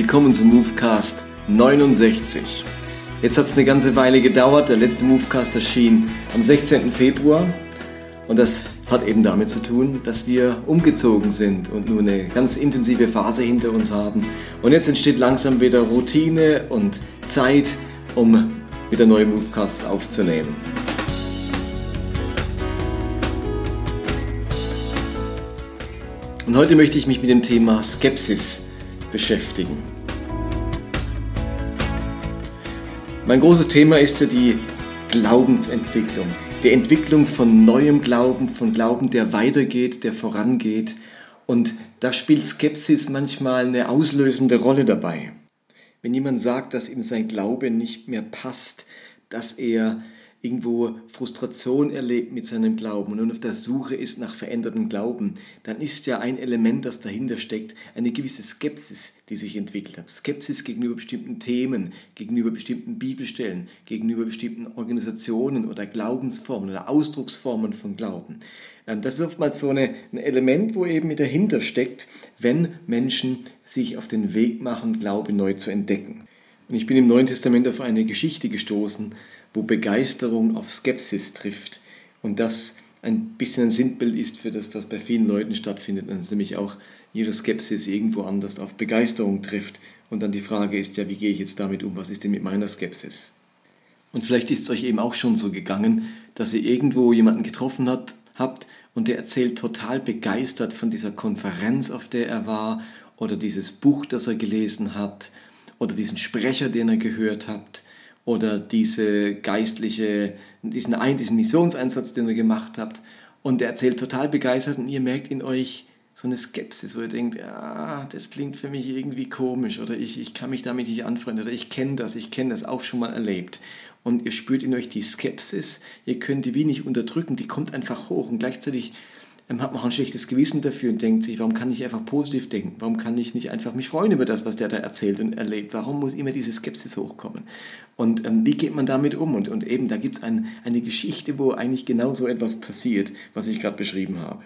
Willkommen zum Movecast 69. Jetzt hat es eine ganze Weile gedauert. Der letzte Movecast erschien am 16. Februar. Und das hat eben damit zu tun, dass wir umgezogen sind und nur eine ganz intensive Phase hinter uns haben. Und jetzt entsteht langsam wieder Routine und Zeit, um wieder neue Movecasts aufzunehmen. Und heute möchte ich mich mit dem Thema Skepsis beschäftigen. Mein großes Thema ist ja die Glaubensentwicklung, die Entwicklung von neuem Glauben, von Glauben, der weitergeht, der vorangeht. Und da spielt Skepsis manchmal eine auslösende Rolle dabei. Wenn jemand sagt, dass ihm sein Glaube nicht mehr passt, dass er irgendwo Frustration erlebt mit seinem Glauben und auf der Suche ist nach verändertem Glauben, dann ist ja ein Element, das dahinter steckt, eine gewisse Skepsis, die sich entwickelt hat. Skepsis gegenüber bestimmten Themen, gegenüber bestimmten Bibelstellen, gegenüber bestimmten Organisationen oder Glaubensformen oder Ausdrucksformen von Glauben. Ähm, das ist oftmals so eine, ein Element, wo eben dahinter steckt, wenn Menschen sich auf den Weg machen, Glaube neu zu entdecken. Und ich bin im Neuen Testament auf eine Geschichte gestoßen, wo Begeisterung auf Skepsis trifft und das ein bisschen ein Sinnbild ist für das, was bei vielen Leuten stattfindet, nämlich auch ihre Skepsis irgendwo anders auf Begeisterung trifft. Und dann die Frage ist ja, wie gehe ich jetzt damit um? Was ist denn mit meiner Skepsis? Und vielleicht ist es euch eben auch schon so gegangen, dass ihr irgendwo jemanden getroffen hat, habt und der erzählt total begeistert von dieser Konferenz, auf der er war, oder dieses Buch, das er gelesen hat, oder diesen Sprecher, den er gehört hat oder diese geistliche, diesen, diesen Missionseinsatz, den ihr gemacht habt. Und er erzählt total begeistert und ihr merkt in euch so eine Skepsis, wo ihr denkt, ah, das klingt für mich irgendwie komisch oder ich, ich kann mich damit nicht anfreunden oder ich kenne das, ich kenne das auch schon mal erlebt. Und ihr spürt in euch die Skepsis, ihr könnt die wie nicht unterdrücken, die kommt einfach hoch und gleichzeitig hat man auch ein schlechtes Gewissen dafür und denkt sich, warum kann ich einfach positiv denken? Warum kann ich nicht einfach mich freuen über das, was der da erzählt und erlebt? Warum muss immer diese Skepsis hochkommen? Und ähm, wie geht man damit um? Und, und eben, da gibt es ein, eine Geschichte, wo eigentlich genau so etwas passiert, was ich gerade beschrieben habe.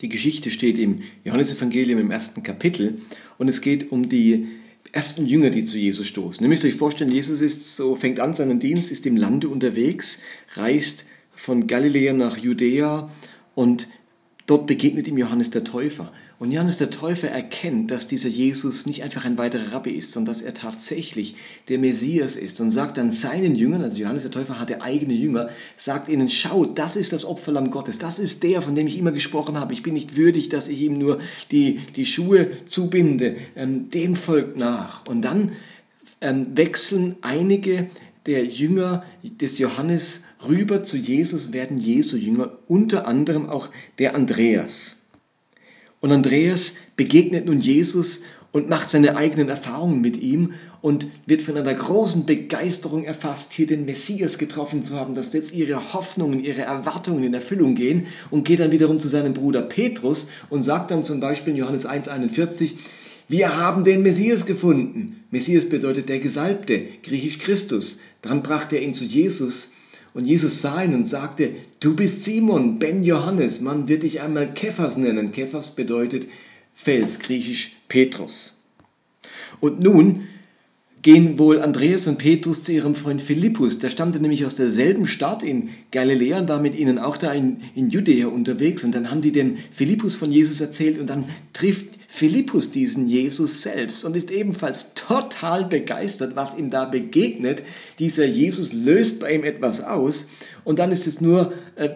Die Geschichte steht im Johannesevangelium im ersten Kapitel und es geht um die ersten Jünger, die zu Jesus stoßen. Ihr müsst euch vorstellen, Jesus ist so, fängt an seinen Dienst, ist im Lande unterwegs, reist von Galiläa nach Judäa und Dort begegnet ihm Johannes der Täufer. Und Johannes der Täufer erkennt, dass dieser Jesus nicht einfach ein weiterer Rabbi ist, sondern dass er tatsächlich der Messias ist und sagt dann seinen Jüngern, also Johannes der Täufer hatte eigene Jünger, sagt ihnen, schau, das ist das Opferlamm Gottes, das ist der, von dem ich immer gesprochen habe. Ich bin nicht würdig, dass ich ihm nur die, die Schuhe zubinde. Ähm, dem folgt nach. Und dann ähm, wechseln einige der Jünger des Johannes rüber zu Jesus, werden Jesu Jünger, unter anderem auch der Andreas. Und Andreas begegnet nun Jesus und macht seine eigenen Erfahrungen mit ihm und wird von einer großen Begeisterung erfasst, hier den Messias getroffen zu haben, dass jetzt ihre Hoffnungen, ihre Erwartungen in Erfüllung gehen und geht dann wiederum zu seinem Bruder Petrus und sagt dann zum Beispiel in Johannes 1,41, wir haben den Messias gefunden. Messias bedeutet der Gesalbte, griechisch Christus. Dann brachte er ihn zu Jesus und Jesus sah ihn und sagte, du bist Simon, Ben Johannes, man wird dich einmal Kephas nennen. Kephas bedeutet Fels, griechisch Petrus. Und nun gehen wohl Andreas und Petrus zu ihrem Freund Philippus. Der stammte nämlich aus derselben Stadt in Galiläa und war mit ihnen auch da in, in Judäa unterwegs. Und dann haben die dem Philippus von Jesus erzählt und dann trifft Philippus diesen Jesus selbst und ist ebenfalls total begeistert, was ihm da begegnet. Dieser Jesus löst bei ihm etwas aus und dann ist es nur äh,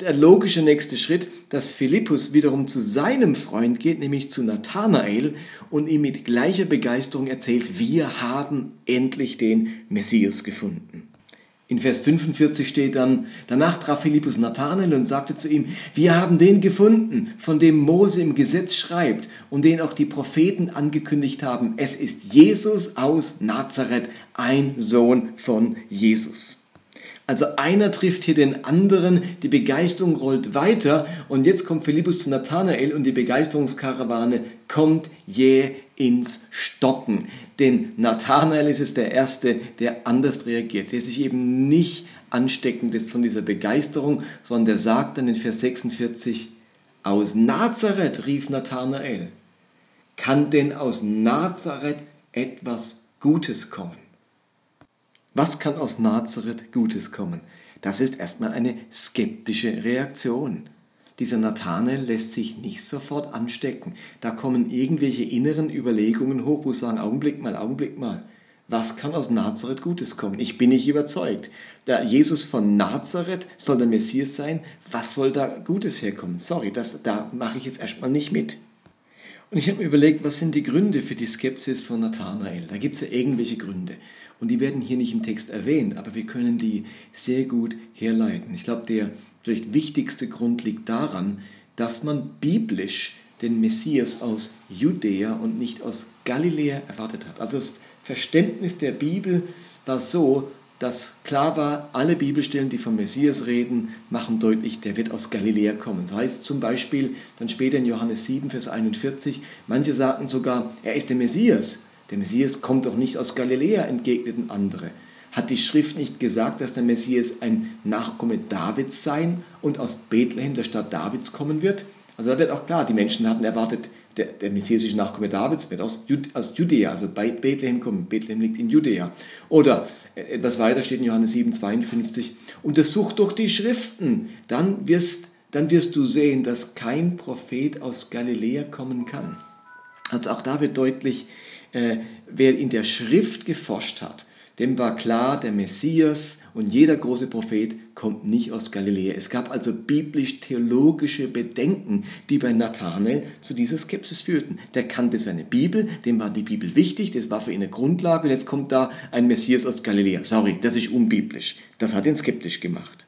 der logische nächste Schritt, dass Philippus wiederum zu seinem Freund geht, nämlich zu Nathanael und ihm mit gleicher Begeisterung erzählt, wir haben endlich den Messias gefunden. In Vers 45 steht dann, danach traf Philippus Nathanael und sagte zu ihm, wir haben den gefunden, von dem Mose im Gesetz schreibt und den auch die Propheten angekündigt haben. Es ist Jesus aus Nazareth, ein Sohn von Jesus. Also einer trifft hier den anderen, die Begeisterung rollt weiter und jetzt kommt Philippus zu Nathanael und die Begeisterungskarawane kommt jäh ins Stocken. Denn Nathanael ist es der Erste, der anders reagiert, der sich eben nicht ansteckend ist von dieser Begeisterung, sondern der sagt dann in Vers 46, aus Nazareth rief Nathanael. Kann denn aus Nazareth etwas Gutes kommen. Was kann aus Nazareth Gutes kommen? Das ist erstmal eine skeptische Reaktion. Dieser Nathanael lässt sich nicht sofort anstecken. Da kommen irgendwelche inneren Überlegungen hoch, wo sagen, Augenblick mal, Augenblick mal. Was kann aus Nazareth Gutes kommen? Ich bin nicht überzeugt. Der Jesus von Nazareth soll der Messias sein. Was soll da Gutes herkommen? Sorry, das, da mache ich jetzt erstmal nicht mit. Und ich habe mir überlegt, was sind die Gründe für die Skepsis von Nathanael? Da gibt es ja irgendwelche Gründe. Und die werden hier nicht im Text erwähnt, aber wir können die sehr gut herleiten. Ich glaube, der vielleicht wichtigste Grund liegt daran, dass man biblisch den Messias aus Judäa und nicht aus Galiläa erwartet hat. Also das Verständnis der Bibel war so, dass klar war, alle Bibelstellen, die vom Messias reden, machen deutlich, der wird aus Galiläa kommen. So heißt zum Beispiel dann später in Johannes 7, Vers 41, manche sagten sogar, er ist der Messias. Der Messias kommt doch nicht aus Galiläa, entgegneten andere. Hat die Schrift nicht gesagt, dass der Messias ein Nachkomme Davids sein und aus Bethlehem, der Stadt Davids, kommen wird? Also da wird auch klar, die Menschen hatten erwartet, der, der messiasische Nachkomme Davids wird aus, aus Judäa, also bei Bethlehem kommen. Bethlehem liegt in Judäa. Oder äh, etwas weiter steht in Johannes 7, 52, untersuch doch die Schriften, dann wirst, dann wirst du sehen, dass kein Prophet aus Galiläa kommen kann. Also auch da wird deutlich, äh, wer in der Schrift geforscht hat, dem war klar, der Messias und jeder große Prophet kommt nicht aus Galiläa. Es gab also biblisch-theologische Bedenken, die bei Nathanael zu dieser Skepsis führten. Der kannte seine Bibel, dem war die Bibel wichtig, das war für ihn eine Grundlage und jetzt kommt da ein Messias aus Galiläa. Sorry, das ist unbiblisch. Das hat ihn skeptisch gemacht.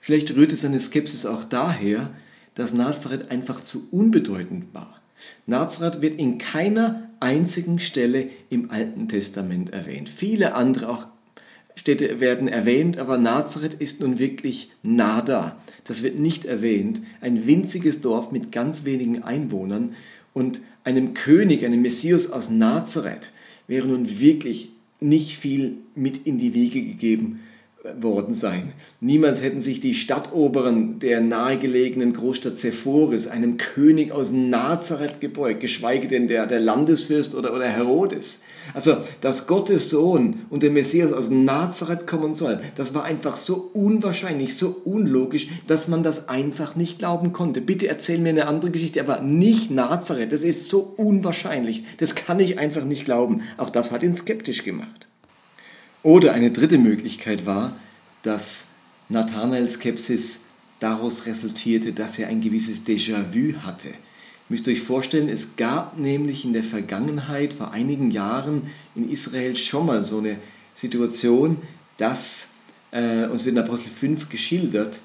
Vielleicht rührte seine Skepsis auch daher, dass Nazareth einfach zu unbedeutend war. Nazareth wird in keiner einzigen Stelle im Alten Testament erwähnt. Viele andere auch Städte werden erwähnt, aber Nazareth ist nun wirklich nada. Das wird nicht erwähnt. Ein winziges Dorf mit ganz wenigen Einwohnern und einem König, einem Messias aus Nazareth wäre nun wirklich nicht viel mit in die Wiege gegeben worden sein. Niemals hätten sich die Stadtoberen der nahegelegenen Großstadt Sephoris einem König aus Nazareth gebeugt, geschweige denn der, der Landesfürst oder, oder Herodes. Also, dass Gottes Sohn und der Messias aus Nazareth kommen soll, das war einfach so unwahrscheinlich, so unlogisch, dass man das einfach nicht glauben konnte. Bitte erzähl mir eine andere Geschichte, aber nicht Nazareth. Das ist so unwahrscheinlich. Das kann ich einfach nicht glauben. Auch das hat ihn skeptisch gemacht. Oder eine dritte Möglichkeit war, dass Nathanaels Skepsis daraus resultierte, dass er ein gewisses Déjà-vu hatte. Ihr müsst euch vorstellen, es gab nämlich in der Vergangenheit, vor einigen Jahren in Israel schon mal so eine Situation, dass, äh, uns wird in Apostel 5 geschildert,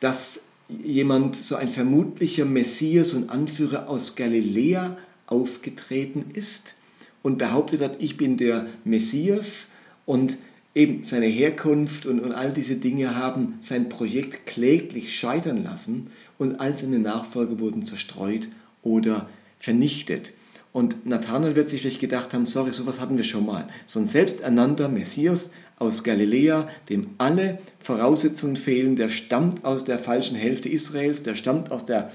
dass jemand, so ein vermutlicher Messias und Anführer aus Galiläa aufgetreten ist und behauptet hat, ich bin der Messias und eben seine Herkunft und, und all diese Dinge haben sein Projekt kläglich scheitern lassen und all seine Nachfolger wurden zerstreut oder vernichtet. Und Nathanael wird sich vielleicht gedacht haben, sorry, sowas hatten wir schon mal. So ein selbsternannter Messias aus Galiläa, dem alle Voraussetzungen fehlen, der stammt aus der falschen Hälfte Israels, der stammt aus der,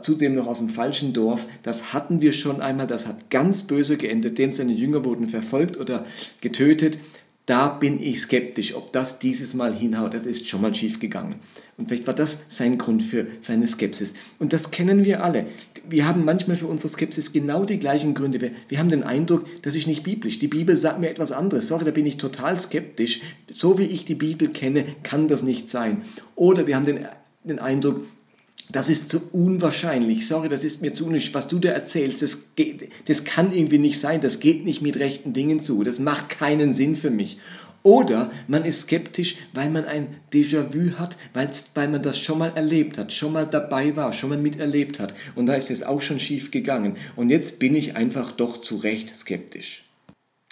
zudem noch aus dem falschen Dorf. Das hatten wir schon einmal, das hat ganz böse geendet, dem seine Jünger wurden verfolgt oder getötet da bin ich skeptisch, ob das dieses Mal hinhaut. Das ist schon mal schief gegangen. Und vielleicht war das sein Grund für seine Skepsis. Und das kennen wir alle. Wir haben manchmal für unsere Skepsis genau die gleichen Gründe. Wir, wir haben den Eindruck, das ist nicht biblisch. Die Bibel sagt mir etwas anderes. Sorry, da bin ich total skeptisch. So wie ich die Bibel kenne, kann das nicht sein. Oder wir haben den, den Eindruck, das ist zu unwahrscheinlich. Sorry, das ist mir zu unnötig. Was du da erzählst, das, geht, das kann irgendwie nicht sein. Das geht nicht mit rechten Dingen zu. Das macht keinen Sinn für mich. Oder man ist skeptisch, weil man ein Déjà-vu hat, weil man das schon mal erlebt hat, schon mal dabei war, schon mal miterlebt hat. Und da ist es auch schon schief gegangen. Und jetzt bin ich einfach doch zu Recht skeptisch.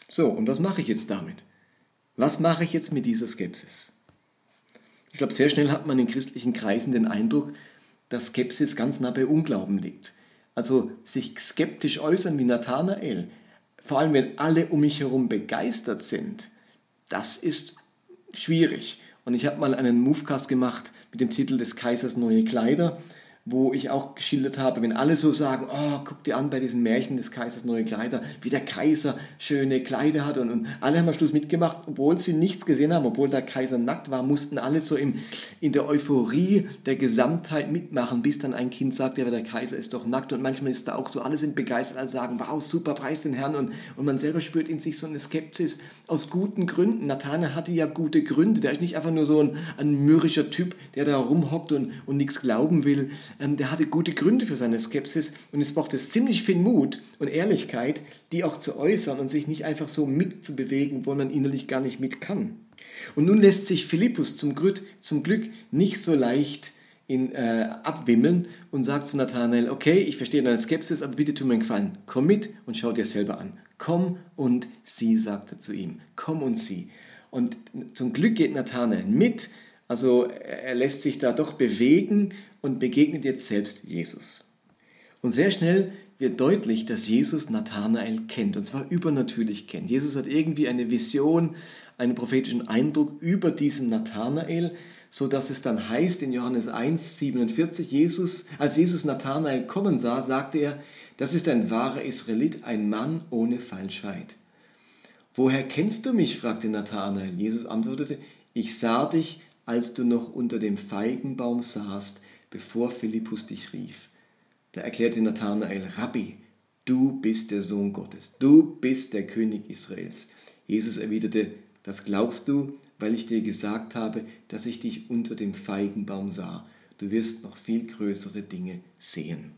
So, und was mache ich jetzt damit? Was mache ich jetzt mit dieser Skepsis? Ich glaube, sehr schnell hat man in christlichen Kreisen den Eindruck, dass Skepsis ganz nah bei Unglauben liegt. Also sich skeptisch äußern wie Nathanael, vor allem wenn alle um mich herum begeistert sind, das ist schwierig. Und ich habe mal einen Movecast gemacht mit dem Titel des Kaisers Neue Kleider. Wo ich auch geschildert habe, wenn alle so sagen, oh, guck dir an bei diesem Märchen des Kaisers neue Kleider, wie der Kaiser schöne Kleider hat. Und, und alle haben am Schluss mitgemacht, obwohl sie nichts gesehen haben, obwohl der Kaiser nackt war, mussten alle so im, in der Euphorie der Gesamtheit mitmachen, bis dann ein Kind sagt, ja, der Kaiser ist doch nackt. Und manchmal ist da auch so, alle sind begeistert, alle sagen, wow, super, preis den Herrn. Und, und man selber spürt in sich so eine Skepsis aus guten Gründen. Nathanael hatte ja gute Gründe, der ist nicht einfach nur so ein, ein mürrischer Typ, der da rumhockt und, und nichts glauben will, der hatte gute Gründe für seine Skepsis und es braucht es ziemlich viel Mut und Ehrlichkeit, die auch zu äußern und sich nicht einfach so mitzubewegen, wo man innerlich gar nicht mit kann. Und nun lässt sich Philippus zum Glück, zum Glück nicht so leicht in, äh, abwimmeln und sagt zu Nathanael, okay, ich verstehe deine Skepsis, aber bitte tu mir einen Gefallen, komm mit und schau dir selber an. Komm und sieh, sagt er zu ihm, komm und sieh. Und zum Glück geht Nathanael mit, also er lässt sich da doch bewegen und begegnet jetzt selbst Jesus. Und sehr schnell wird deutlich, dass Jesus Nathanael kennt, und zwar übernatürlich kennt. Jesus hat irgendwie eine Vision, einen prophetischen Eindruck über diesen Nathanael, so dass es dann heißt in Johannes 1, 47, Jesus, als Jesus Nathanael kommen sah, sagte er, das ist ein wahrer Israelit, ein Mann ohne Falschheit. Woher kennst du mich? fragte Nathanael. Jesus antwortete, ich sah dich, als du noch unter dem Feigenbaum saßt, bevor Philippus dich rief. Da erklärte Nathanael, Rabbi, du bist der Sohn Gottes, du bist der König Israels. Jesus erwiderte, das glaubst du, weil ich dir gesagt habe, dass ich dich unter dem Feigenbaum sah. Du wirst noch viel größere Dinge sehen.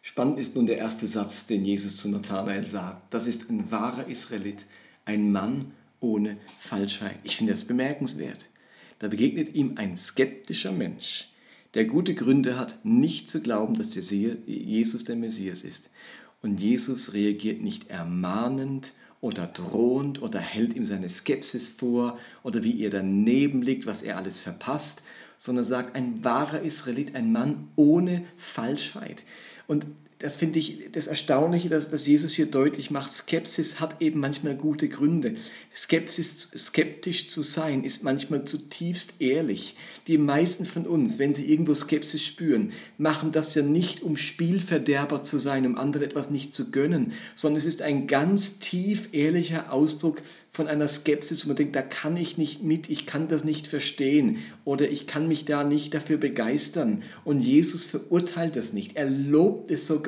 Spannend ist nun der erste Satz, den Jesus zu Nathanael sagt. Das ist ein wahrer Israelit, ein Mann ohne Falschheit. Ich finde das bemerkenswert. Da begegnet ihm ein skeptischer Mensch, der gute Gründe hat, nicht zu glauben, dass Jesus der Messias ist. Und Jesus reagiert nicht ermahnend oder drohend oder hält ihm seine Skepsis vor oder wie er daneben liegt, was er alles verpasst, sondern sagt, ein wahrer Israelit, ein Mann ohne Falschheit. Und das finde ich das Erstaunliche, dass, dass Jesus hier deutlich macht, Skepsis hat eben manchmal gute Gründe. Skepsis, skeptisch zu sein ist manchmal zutiefst ehrlich. Die meisten von uns, wenn sie irgendwo Skepsis spüren, machen das ja nicht, um Spielverderber zu sein, um anderen etwas nicht zu gönnen, sondern es ist ein ganz tief ehrlicher Ausdruck von einer Skepsis, wo man denkt, da kann ich nicht mit, ich kann das nicht verstehen oder ich kann mich da nicht dafür begeistern. Und Jesus verurteilt das nicht, er lobt es sogar.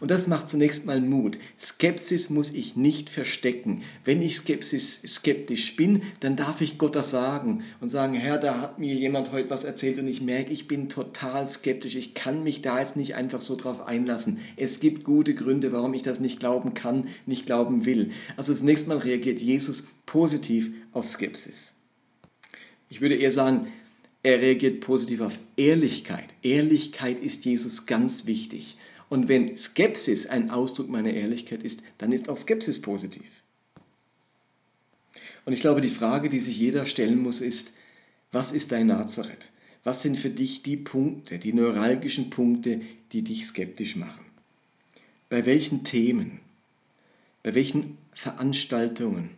Und das macht zunächst mal Mut. Skepsis muss ich nicht verstecken. Wenn ich Skepsis, skeptisch bin, dann darf ich Gott das sagen und sagen, Herr, da hat mir jemand heute was erzählt und ich merke, ich bin total skeptisch, ich kann mich da jetzt nicht einfach so drauf einlassen. Es gibt gute Gründe, warum ich das nicht glauben kann, nicht glauben will. Also zunächst mal reagiert Jesus positiv auf Skepsis. Ich würde eher sagen, er reagiert positiv auf Ehrlichkeit. Ehrlichkeit ist Jesus ganz wichtig. Und wenn Skepsis ein Ausdruck meiner Ehrlichkeit ist, dann ist auch Skepsis positiv. Und ich glaube, die Frage, die sich jeder stellen muss, ist, was ist dein Nazareth? Was sind für dich die Punkte, die neuralgischen Punkte, die dich skeptisch machen? Bei welchen Themen? Bei welchen Veranstaltungen?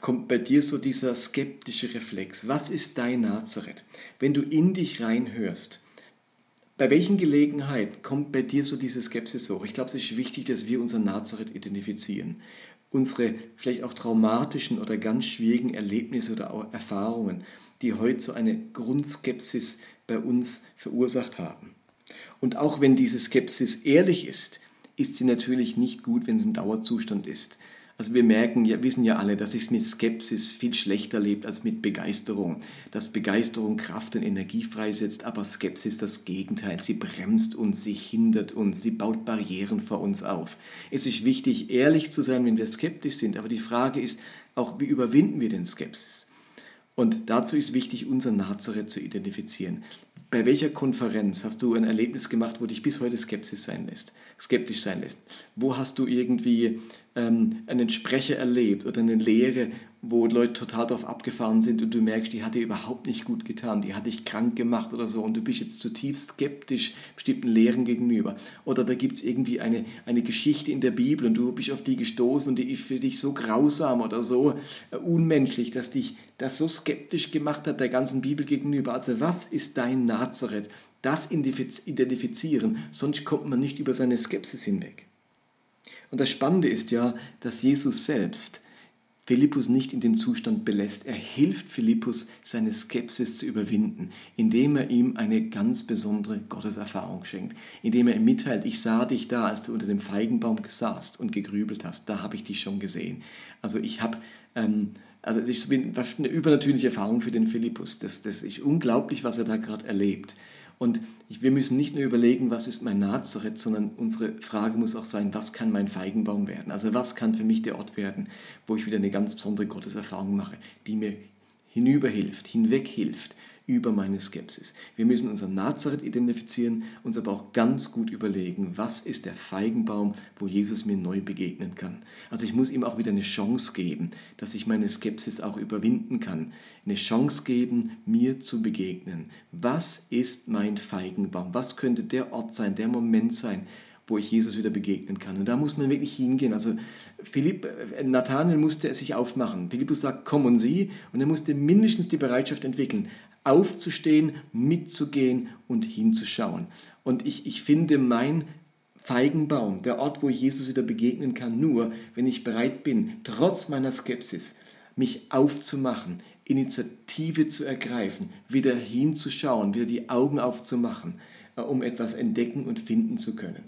kommt bei dir so dieser skeptische Reflex. Was ist dein Nazareth? Wenn du in dich reinhörst, bei welchen Gelegenheiten kommt bei dir so diese Skepsis hoch? Ich glaube, es ist wichtig, dass wir unser Nazareth identifizieren. Unsere vielleicht auch traumatischen oder ganz schwierigen Erlebnisse oder auch Erfahrungen, die heute so eine Grundskepsis bei uns verursacht haben. Und auch wenn diese Skepsis ehrlich ist, ist sie natürlich nicht gut, wenn es ein Dauerzustand ist. Also wir merken, ja, wissen ja alle, dass es mit Skepsis viel schlechter lebt als mit Begeisterung. Dass Begeisterung Kraft und Energie freisetzt, aber Skepsis das Gegenteil. Sie bremst uns, sie hindert uns, sie baut Barrieren vor uns auf. Es ist wichtig, ehrlich zu sein, wenn wir skeptisch sind, aber die Frage ist auch, wie überwinden wir den Skepsis? Und dazu ist wichtig, unser Nazareth zu identifizieren. Bei welcher Konferenz hast du ein Erlebnis gemacht, wo dich bis heute Skepsis sein lässt, skeptisch sein lässt? Wo hast du irgendwie ähm, einen Sprecher erlebt oder eine Lehre, wo Leute total darauf abgefahren sind und du merkst, die hat dir überhaupt nicht gut getan, die hat dich krank gemacht oder so und du bist jetzt zutiefst skeptisch bestimmten Lehren gegenüber. Oder da gibt es irgendwie eine, eine Geschichte in der Bibel und du bist auf die gestoßen und die ist für dich so grausam oder so äh, unmenschlich, dass dich das so skeptisch gemacht hat der ganzen Bibel gegenüber. Also was ist dein Nazareth? das identifizieren, sonst kommt man nicht über seine Skepsis hinweg. Und das Spannende ist ja, dass Jesus selbst Philippus nicht in dem Zustand belässt. Er hilft Philippus, seine Skepsis zu überwinden, indem er ihm eine ganz besondere Gotteserfahrung schenkt, indem er ihm mitteilt, ich sah dich da, als du unter dem Feigenbaum saßt und gegrübelt hast, da habe ich dich schon gesehen. Also ich habe, ähm, also es ist eine übernatürliche Erfahrung für den Philippus. Das, das ist unglaublich, was er da gerade erlebt. Und wir müssen nicht nur überlegen, was ist mein Nazareth, sondern unsere Frage muss auch sein, was kann mein Feigenbaum werden? Also was kann für mich der Ort werden, wo ich wieder eine ganz besondere Gotteserfahrung mache, die mir hinüberhilft, hinweghilft über meine Skepsis. Wir müssen unseren Nazareth identifizieren, uns aber auch ganz gut überlegen, was ist der Feigenbaum, wo Jesus mir neu begegnen kann. Also ich muss ihm auch wieder eine Chance geben, dass ich meine Skepsis auch überwinden kann. Eine Chance geben, mir zu begegnen. Was ist mein Feigenbaum? Was könnte der Ort sein, der Moment sein, wo ich Jesus wieder begegnen kann. Und da muss man wirklich hingehen. Also Philipp, äh, Nathanael musste sich aufmachen. Philippus sagt, komm und sieh. Und er musste mindestens die Bereitschaft entwickeln, aufzustehen, mitzugehen und hinzuschauen. Und ich, ich finde mein Feigenbaum, der Ort, wo ich Jesus wieder begegnen kann, nur, wenn ich bereit bin, trotz meiner Skepsis, mich aufzumachen, Initiative zu ergreifen, wieder hinzuschauen, wieder die Augen aufzumachen, äh, um etwas entdecken und finden zu können.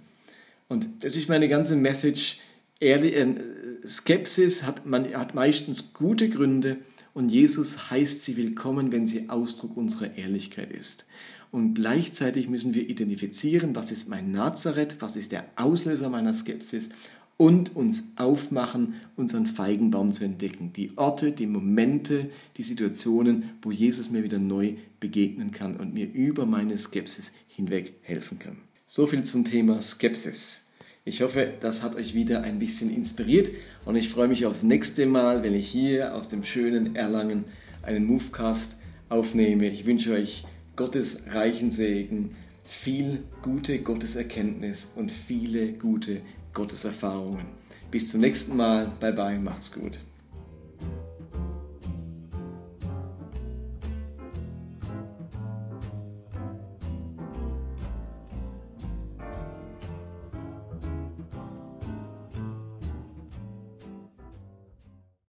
Und das ist meine ganze Message. Äh, Skepsis hat, man, hat meistens gute Gründe, und Jesus heißt sie willkommen, wenn sie Ausdruck unserer Ehrlichkeit ist. Und gleichzeitig müssen wir identifizieren, was ist mein Nazareth, was ist der Auslöser meiner Skepsis und uns aufmachen, unseren Feigenbaum zu entdecken. Die Orte, die Momente, die Situationen, wo Jesus mir wieder neu begegnen kann und mir über meine Skepsis hinweg helfen kann. So viel zum Thema Skepsis. Ich hoffe, das hat euch wieder ein bisschen inspiriert und ich freue mich aufs nächste Mal, wenn ich hier aus dem schönen Erlangen einen Movecast aufnehme. Ich wünsche euch Gottes reichen Segen, viel gute Gotteserkenntnis und viele gute Gotteserfahrungen. Bis zum nächsten Mal. Bye bye, macht's gut.